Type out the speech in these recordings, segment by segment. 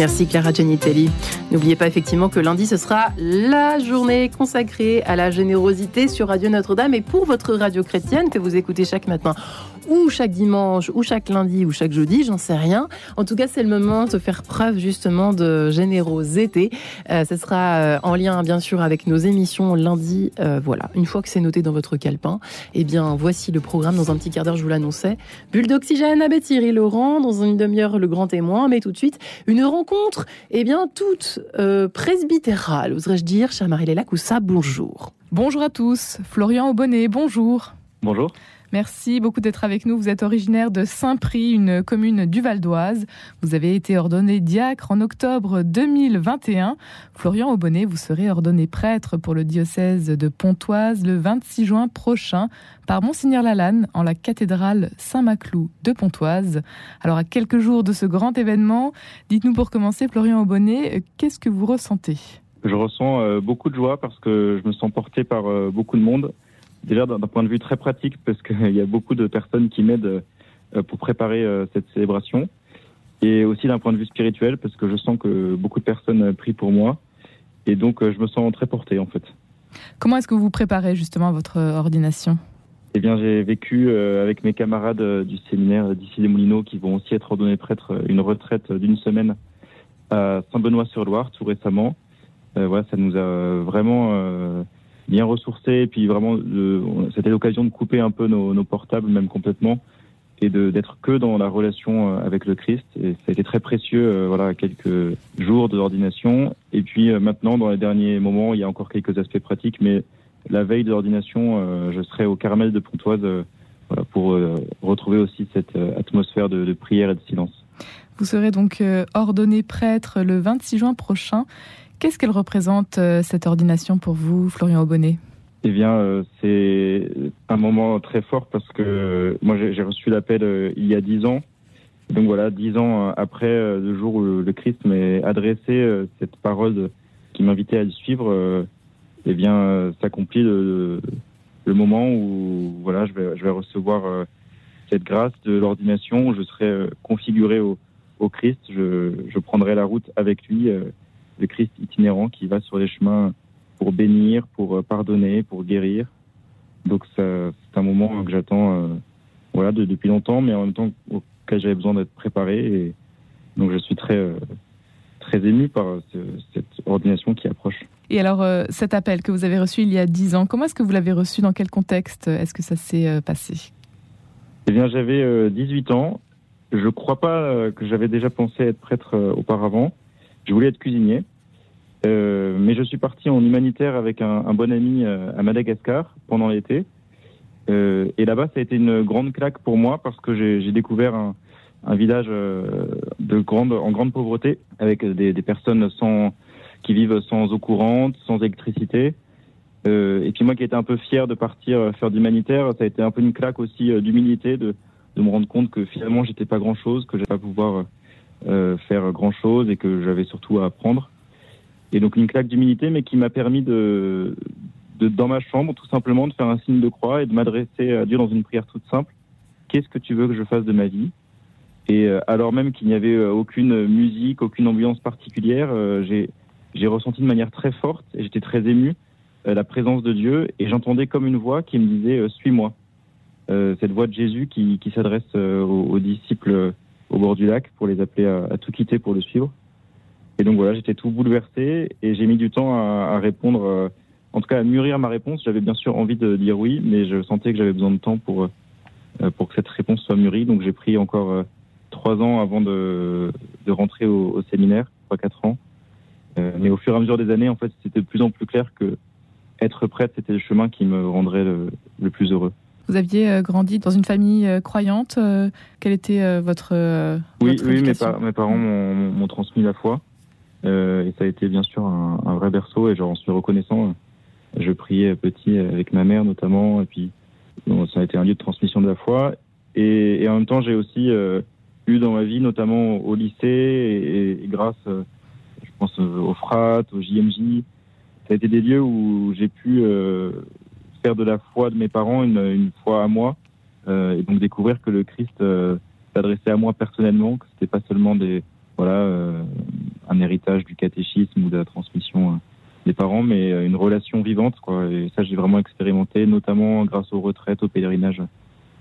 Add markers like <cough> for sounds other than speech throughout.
Merci Clara Gianitelli. N'oubliez pas effectivement que lundi, ce sera la journée consacrée à la générosité sur Radio Notre-Dame et pour votre radio chrétienne que vous écoutez chaque matin ou chaque dimanche, ou chaque lundi, ou chaque jeudi, j'en sais rien. En tout cas, c'est le moment de faire preuve justement de générosité. Euh, ce sera euh, en lien, bien sûr, avec nos émissions lundi. Euh, voilà, une fois que c'est noté dans votre calepin, eh bien, voici le programme dans un petit quart d'heure, je vous l'annonçais. Bulle d'oxygène avec Thierry Laurent, dans une demi-heure, le grand témoin, mais tout de suite, une rencontre, eh bien, toute presbytérale, oserais-je dire, chère Marie-Léla Coussa, bonjour. Bonjour à tous, Florian Aubonnet, bonjour. Bonjour. Merci beaucoup d'être avec nous. Vous êtes originaire de Saint-Prix, une commune du Val d'Oise. Vous avez été ordonné diacre en octobre 2021. Florian Aubonnet, vous serez ordonné prêtre pour le diocèse de Pontoise le 26 juin prochain par Monseigneur Lalanne en la cathédrale Saint-Maclou de Pontoise. Alors à quelques jours de ce grand événement, dites-nous pour commencer, Florian Aubonnet, qu'est-ce que vous ressentez? Je ressens euh, beaucoup de joie parce que je me sens porté par euh, beaucoup de monde déjà d'un point de vue très pratique, parce qu'il <laughs> y a beaucoup de personnes qui m'aident euh, pour préparer euh, cette célébration, et aussi d'un point de vue spirituel, parce que je sens que beaucoup de personnes prient pour moi, et donc euh, je me sens très porté en fait. Comment est-ce que vous préparez justement votre ordination? Eh bien, j'ai vécu avec mes camarades du séminaire d'ici les Moulineaux qui vont aussi être ordonnés prêtres une retraite d'une semaine à Saint-Benoît-sur-Loire tout récemment. voilà, ça nous a vraiment bien ressourcé. Et puis vraiment, c'était l'occasion de couper un peu nos, portables, même complètement, et d'être que dans la relation euh, avec le Christ. Et ça a été très précieux, euh, voilà, quelques jours d'ordination. Et puis euh, maintenant, dans les derniers moments, il y a encore quelques aspects pratiques, mais la veille de l'ordination, je serai au Caramel de Pontoise voilà, pour retrouver aussi cette atmosphère de, prière et de silence. Vous serez donc ordonné prêtre le 26 juin prochain. Qu'est-ce qu'elle représente, euh, cette ordination pour vous, Florian Aubonnet? Eh bien, euh, c'est un moment très fort parce que euh, moi, j'ai reçu l'appel il y a dix ans. Donc voilà, dix ans après le jour où le Christ m'a adressé cette parole qui m'invitait à le suivre, eh bien, s'accomplit le, moment où voilà, je vais, recevoir cette grâce de l'ordination. Je serai configuré au, Christ. Je, prendrai la route avec lui le Christ itinérant qui va sur les chemins pour bénir, pour euh, pardonner, pour guérir. Donc c'est un moment que j'attends euh, voilà, depuis longtemps, mais en même temps auquel j'avais besoin d'être préparé. Et donc je suis très, euh, très ému par cette ordination qui approche. Et alors cet appel que vous avez reçu il y a dix ans, comment est-ce que vous l'avez reçu? Dans quel contexte est-ce que ça s'est passé? Eh bien j'avais 18 ans. Je ne crois pas que j'avais déjà pensé être prêtre auparavant. Je voulais être cuisinier. Euh, mais je suis parti en humanitaire avec un, un bon ami euh, à Madagascar pendant l'été. Euh, et là-bas, ça a été une grande claque pour moi parce que j'ai découvert un, un village euh, de grande, en grande pauvreté avec des, des, personnes sans, qui vivent sans eau courante, sans électricité. Euh, et puis moi qui étais un peu fier de partir faire d'humanitaire, ça a été un peu une claque aussi d'humilité, de, de, me rendre compte que finalement j'étais pas grand-chose, que j'allais pas pouvoir faire grand-chose et que j'avais surtout à apprendre. Et donc une claque d'humilité, mais qui m'a permis de, de, dans ma chambre, tout simplement, de faire un signe de croix et de m'adresser à Dieu dans une prière toute simple. Qu'est-ce que tu veux que je fasse de ma vie? Et euh, alors même qu'il n'y avait euh, aucune musique, aucune ambiance particulière, euh, j'ai ressenti de manière très forte et j'étais très ému la présence de Dieu et j'entendais comme une voix qui me disait suis-moi. cette voix de Jésus qui, qui s'adresse aux, disciples au bord du lac pour les appeler à, à tout quitter pour le suivre. Et donc voilà, j'étais tout bouleversé et j'ai mis du temps à, répondre, euh, en tout cas à mûrir ma réponse. J'avais bien sûr envie de dire oui, mais je sentais que j'avais besoin de temps pour, euh, pour que cette réponse soit mûrie. Donc j'ai pris encore euh, trois ans avant de, de rentrer au, séminaire, trois quatre ans. mais au fur et à mesure des années, en fait, c'était de plus en plus clair que être prêtre, c'était le chemin qui me rendrait le, plus heureux. Vous aviez grandi dans une famille croyante. quelle était votre, oui, oui, mes, mes parents m'ont transmis la foi. Euh, et ça a été bien sûr un, un vrai berceau et j'en suis reconnaissant. Je priais petit avec ma mère notamment et puis bon, ça a été un lieu de transmission de la foi. Et, et en même temps, j'ai aussi euh, eu dans ma vie, notamment au lycée et, et grâce, euh, je pense, au FRAT, au JMJ, ça a été des lieux où j'ai pu euh, faire de la foi de mes parents une, une foi à moi et donc découvrir que le Christ s'adressait à moi personnellement, que c'était pas seulement des voilà un héritage du catéchisme ou de la transmission des parents, mais une relation vivante. Quoi. Et ça, j'ai vraiment expérimenté, notamment grâce aux retraites, au pèlerinage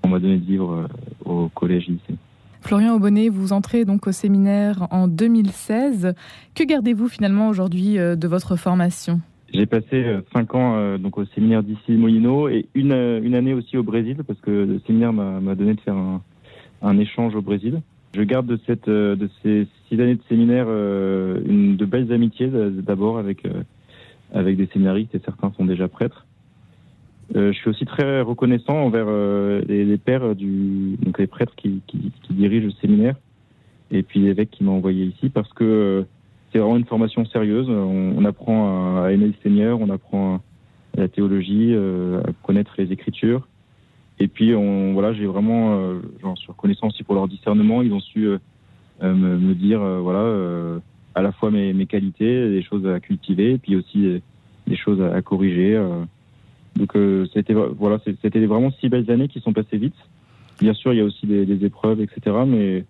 qu'on m'a donné de vivre au collège lycée. Florian Aubonnet, vous entrez donc au séminaire en 2016. Que gardez-vous finalement aujourd'hui de votre formation? J'ai passé euh, cinq ans euh, donc au séminaire d'ici Molino et une, euh, une année aussi au Brésil parce que le séminaire m'a donné de faire un, un, échange au Brésil. Je garde de, cette, de ces six années de séminaire une, de belles amitiés d'abord avec, avec des séminaristes et certains sont déjà prêtres. je suis aussi très reconnaissant envers les, les, pères du donc les prêtres qui, qui, qui, dirigent le séminaire et puis l'évêque qui m'a envoyé ici parce que c'est vraiment une formation sérieuse. On, apprend à, aimer le Seigneur, on apprend la théologie, euh, à connaître les Écritures. Et puis, on, voilà, j'ai vraiment, euh, j'en suis reconnaissant aussi pour leur discernement. Ils ont su euh, me, me, dire, voilà, à la fois mes, mes, qualités, des choses à cultiver, et puis aussi des choses à, corriger. donc, c'était voilà, c'était vraiment six belles années qui sont passées vite. Bien sûr, il y a aussi des, des épreuves, etc. Mais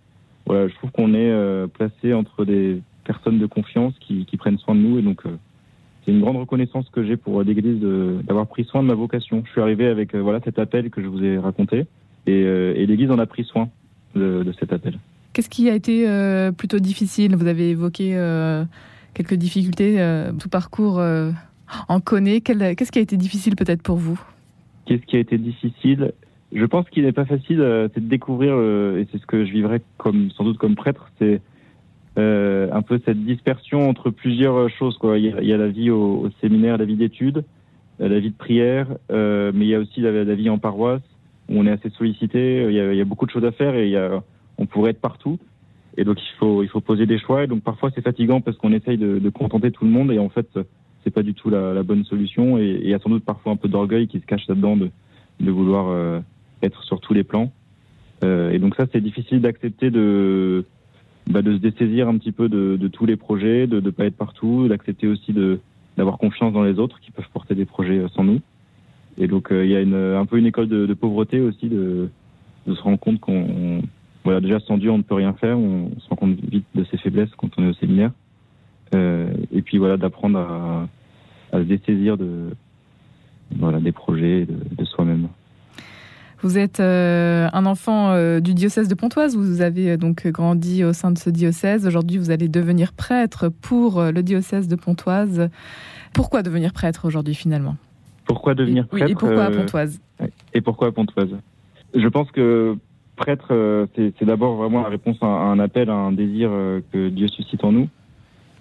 voilà, je trouve qu'on est placé entre des personnes de confiance qui, prennent soin de nous. Et donc, euh, c'est une grande reconnaissance que j'ai pour l'Église d'avoir pris soin de ma vocation. Je suis arrivé avec euh, voilà cet appel que je vous ai raconté, et, euh, l'Église en a pris soin de, cet appel. Qu'est-ce qui a été plutôt difficile? Vous avez évoqué quelques difficultés. tout parcours en connaît. Qu'est-ce qui a été difficile peut-être pour vous? Qu'est-ce qui a été difficile? Je pense qu'il n'est pas facile, c'est de découvrir, et c'est ce que je vivrais comme sans doute comme prêtre, c'est euh, un peu cette dispersion entre plusieurs choses. Quoi. Il, y a, la vie au, séminaire, la vie d'études, euh, la vie de prière, euh, mais il y a aussi la, vie en paroisse où on est assez sollicité. Il y, a, beaucoup de choses à faire et on pourrait être partout. Et donc il faut, il faut poser des choix. Et donc parfois c'est fatigant parce qu'on essaye de, contenter tout le monde et en fait c'est pas du tout la, bonne solution. Et, il y a sans doute parfois un peu d'orgueil qui se cache là-dedans de, vouloir être sur tous les plans. Et donc ça c'est difficile d'accepter de bah, de se dessaisir un petit peu de, de tous les projets, de ne pas être partout, d'accepter aussi de d'avoir confiance dans les autres qui peuvent porter des projets euh, sans nous. Et donc euh, il y a une, un peu une école de, de pauvreté aussi, de, de, se rendre compte qu'on voilà déjà sans Dieu on ne peut rien faire, on, se rend compte vite de ses faiblesses quand on est au séminaire. Euh, et puis voilà d'apprendre à, à, se dessaisir de voilà des projets de, de soi-même. Vous êtes euh, un enfant euh, du diocèse de Pontoise. Vous avez euh, donc grandi au sein de ce diocèse. Aujourd'hui, vous allez devenir prêtre pour le diocèse de Pontoise. Pourquoi devenir prêtre aujourd'hui finalement? Pourquoi devenir prêtre Et pourquoi à Pontoise? Et pourquoi à Pontoise? Je pense que prêtre, c'est d'abord vraiment la réponse à un appel, à un désir que Dieu suscite en nous.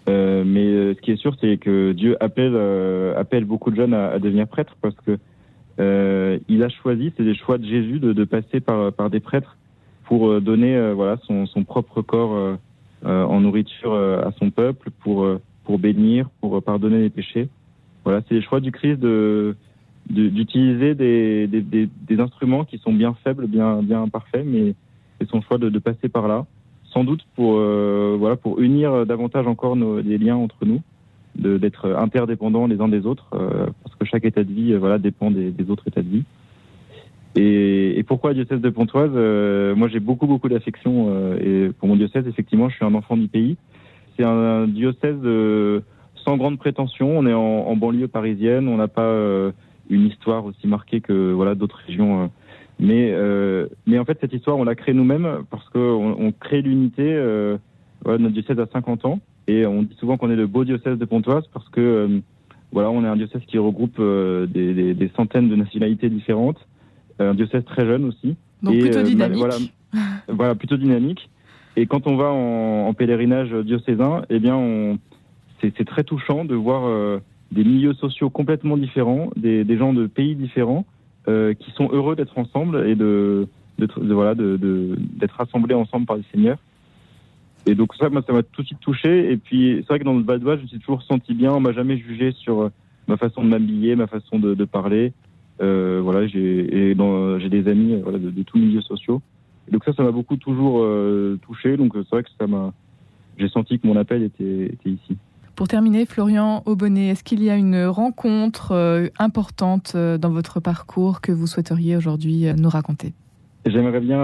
mais ce qui est sûr, c'est que Dieu appelle, appelle beaucoup de jeunes à, à devenir prêtre parce que il a choisi, c'est des choix de Jésus, de, de, passer par, par des prêtres pour euh, donner euh, voilà son, son, propre corps en nourriture à son peuple, pour, pour bénir, pour pardonner les péchés. Voilà, c'est les choix du Christ de d'utiliser des, des, des, instruments qui sont bien faibles, bien bien imparfaits, mais c'est son choix de, de, passer par là, sans doute pour voilà pour unir davantage encore nos, les liens entre nous d'être interdépendants les uns des autres, euh, parce que chaque état de vie euh, voilà, dépend des, des, autres états de vie. Et, et pourquoi diocèse de Pontoise euh, Moi, j'ai beaucoup, beaucoup d'affection et pour mon diocèse, effectivement, je suis un enfant du pays. C'est un, diocèse sans grande prétention. On est en, en banlieue parisienne, on n'a pas une histoire aussi marquée que voilà d'autres régions. mais, mais en fait, cette histoire, on l'a créée nous-mêmes parce qu'on on crée l'unité. Voilà, notre diocèse a 50 ans et on dit souvent qu'on est le beau diocèse de Pontoise parce que euh, voilà, on est un diocèse qui regroupe euh, des, des, centaines de nationalités différentes, un diocèse très jeune aussi. Donc plutôt euh, dynamique. Voilà, <laughs> voilà, plutôt dynamique. Et quand on va en, en pèlerinage diocésain, eh bien, c'est, très touchant de voir des milieux sociaux complètement différents, des, des gens de pays différents, qui sont heureux d'être ensemble et de, de, de voilà, de, d'être rassemblés ensemble par le Seigneur. Et donc ça, moi, ça m'a tout de suite touché. Et puis c'est vrai que dans le Val d'Oise, je me suis toujours senti bien. On m'a jamais jugé sur euh, ma façon de m'habiller, ma façon de, de parler. Euh, voilà, j'ai j'ai des amis euh, voilà, de, de tous milieux sociaux. Et donc ça, ça m'a beaucoup toujours euh, touché. Donc c'est vrai que ça m'a, j'ai senti que mon appel était, était ici. Pour terminer, Florian Aubonnet, est-ce qu'il y a une rencontre importante dans votre parcours que vous souhaiteriez aujourd'hui nous raconter? J'aimerais bien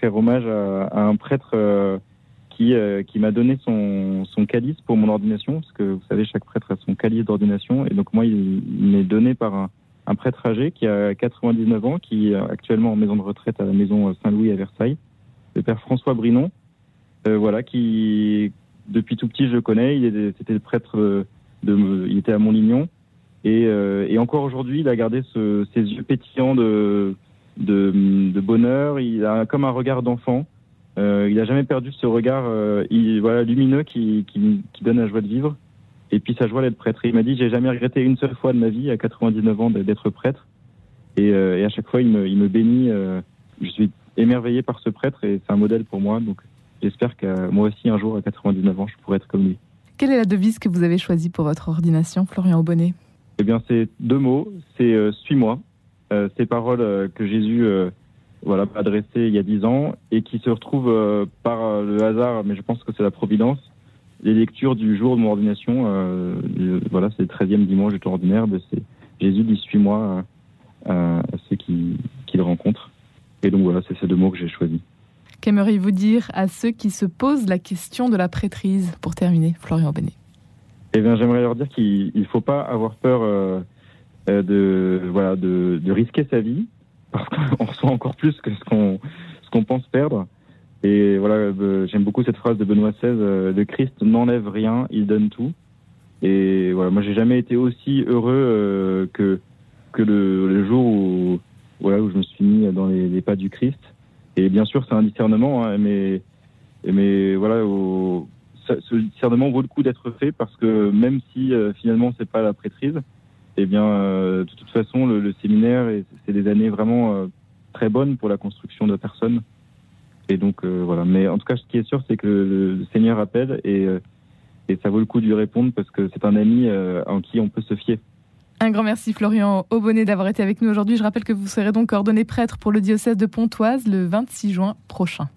faire hommage à, à, un prêtre qui, qui m'a donné son, son calice pour mon ordination, parce que vous savez, chaque prêtre a son calice d'ordination, et donc moi, il, m'est donné par un, prêtre âgé qui a 99 ans, qui est actuellement en maison de retraite à la maison Saint-Louis à Versailles, le père François Brinon, voilà, qui depuis tout petit je le connais, il c'était le prêtre il était à Montlignon, et, encore aujourd'hui, il a gardé ses yeux pétillants de bonheur, il a comme un regard d'enfant. Euh, il n'a jamais perdu ce regard euh, il, voilà, lumineux qui, qui, qui, donne la joie de vivre. Et puis sa joie d'être prêtre. il m'a dit, j'ai jamais regretté une seule fois de ma vie, à 99 ans, d'être prêtre. Et, euh, et, à chaque fois, il me, il me bénit. Je suis émerveillé par ce prêtre et c'est un modèle pour moi. Donc j'espère que moi aussi, un jour, à 99 ans, je pourrai être comme lui. Quelle est la devise que vous avez choisie pour votre ordination, Florian Aubonnet? Eh bien, c'est deux mots. C'est Suis-moi. ces paroles que Jésus voilà, adressé il y a dix ans et qui se retrouve euh, par euh, le hasard, mais je pense que c'est la providence, les lectures du jour de mon ordination. Euh, voilà, c'est le 13e dimanche du temps ordinaire. C'est Jésus dit Suis-moi à ceux qui, qui le rencontrent. Et donc voilà, c'est ces deux mots que j'ai choisis. Qu'aimeriez-vous dire à ceux qui se posent la question de la prêtrise? Pour terminer, Florian Benet Eh bien, j'aimerais leur dire qu'il ne faut pas avoir peur de, voilà, de, de risquer sa vie parce qu'on <laughs> reçoit encore plus que ce qu'on ce pense perdre. Et voilà, euh, j'aime beaucoup cette phrase de Benoît XVI euh, le Christ n'enlève rien, il donne tout. Et voilà, moi j'ai jamais été aussi heureux euh, que que le, le, jour où voilà où je me suis mis dans les, pas du Christ. Et bien sûr, c'est un discernement, hein, mais mais voilà, ce discernement vaut le coup d'être fait parce que même si finalement c'est pas la prêtrise, eh bien, euh, de toute façon, le, séminaire, c'est des années vraiment euh, très bonnes pour la construction de personnes. Et donc, euh, voilà. Mais en tout cas, ce qui est sûr, c'est que le, Seigneur appelle et, et, ça vaut le coup de lui répondre parce que c'est un ami en qui on peut se fier. Un grand merci Florian Aubonnet d'avoir été avec nous aujourd'hui. Je rappelle que vous serez donc ordonné prêtre pour le diocèse de Pontoise le 26 juin prochain.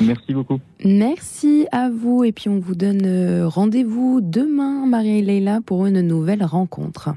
Merci beaucoup. Merci à vous et puis on vous donne rendez-vous demain, Marie et Leila, pour une nouvelle rencontre.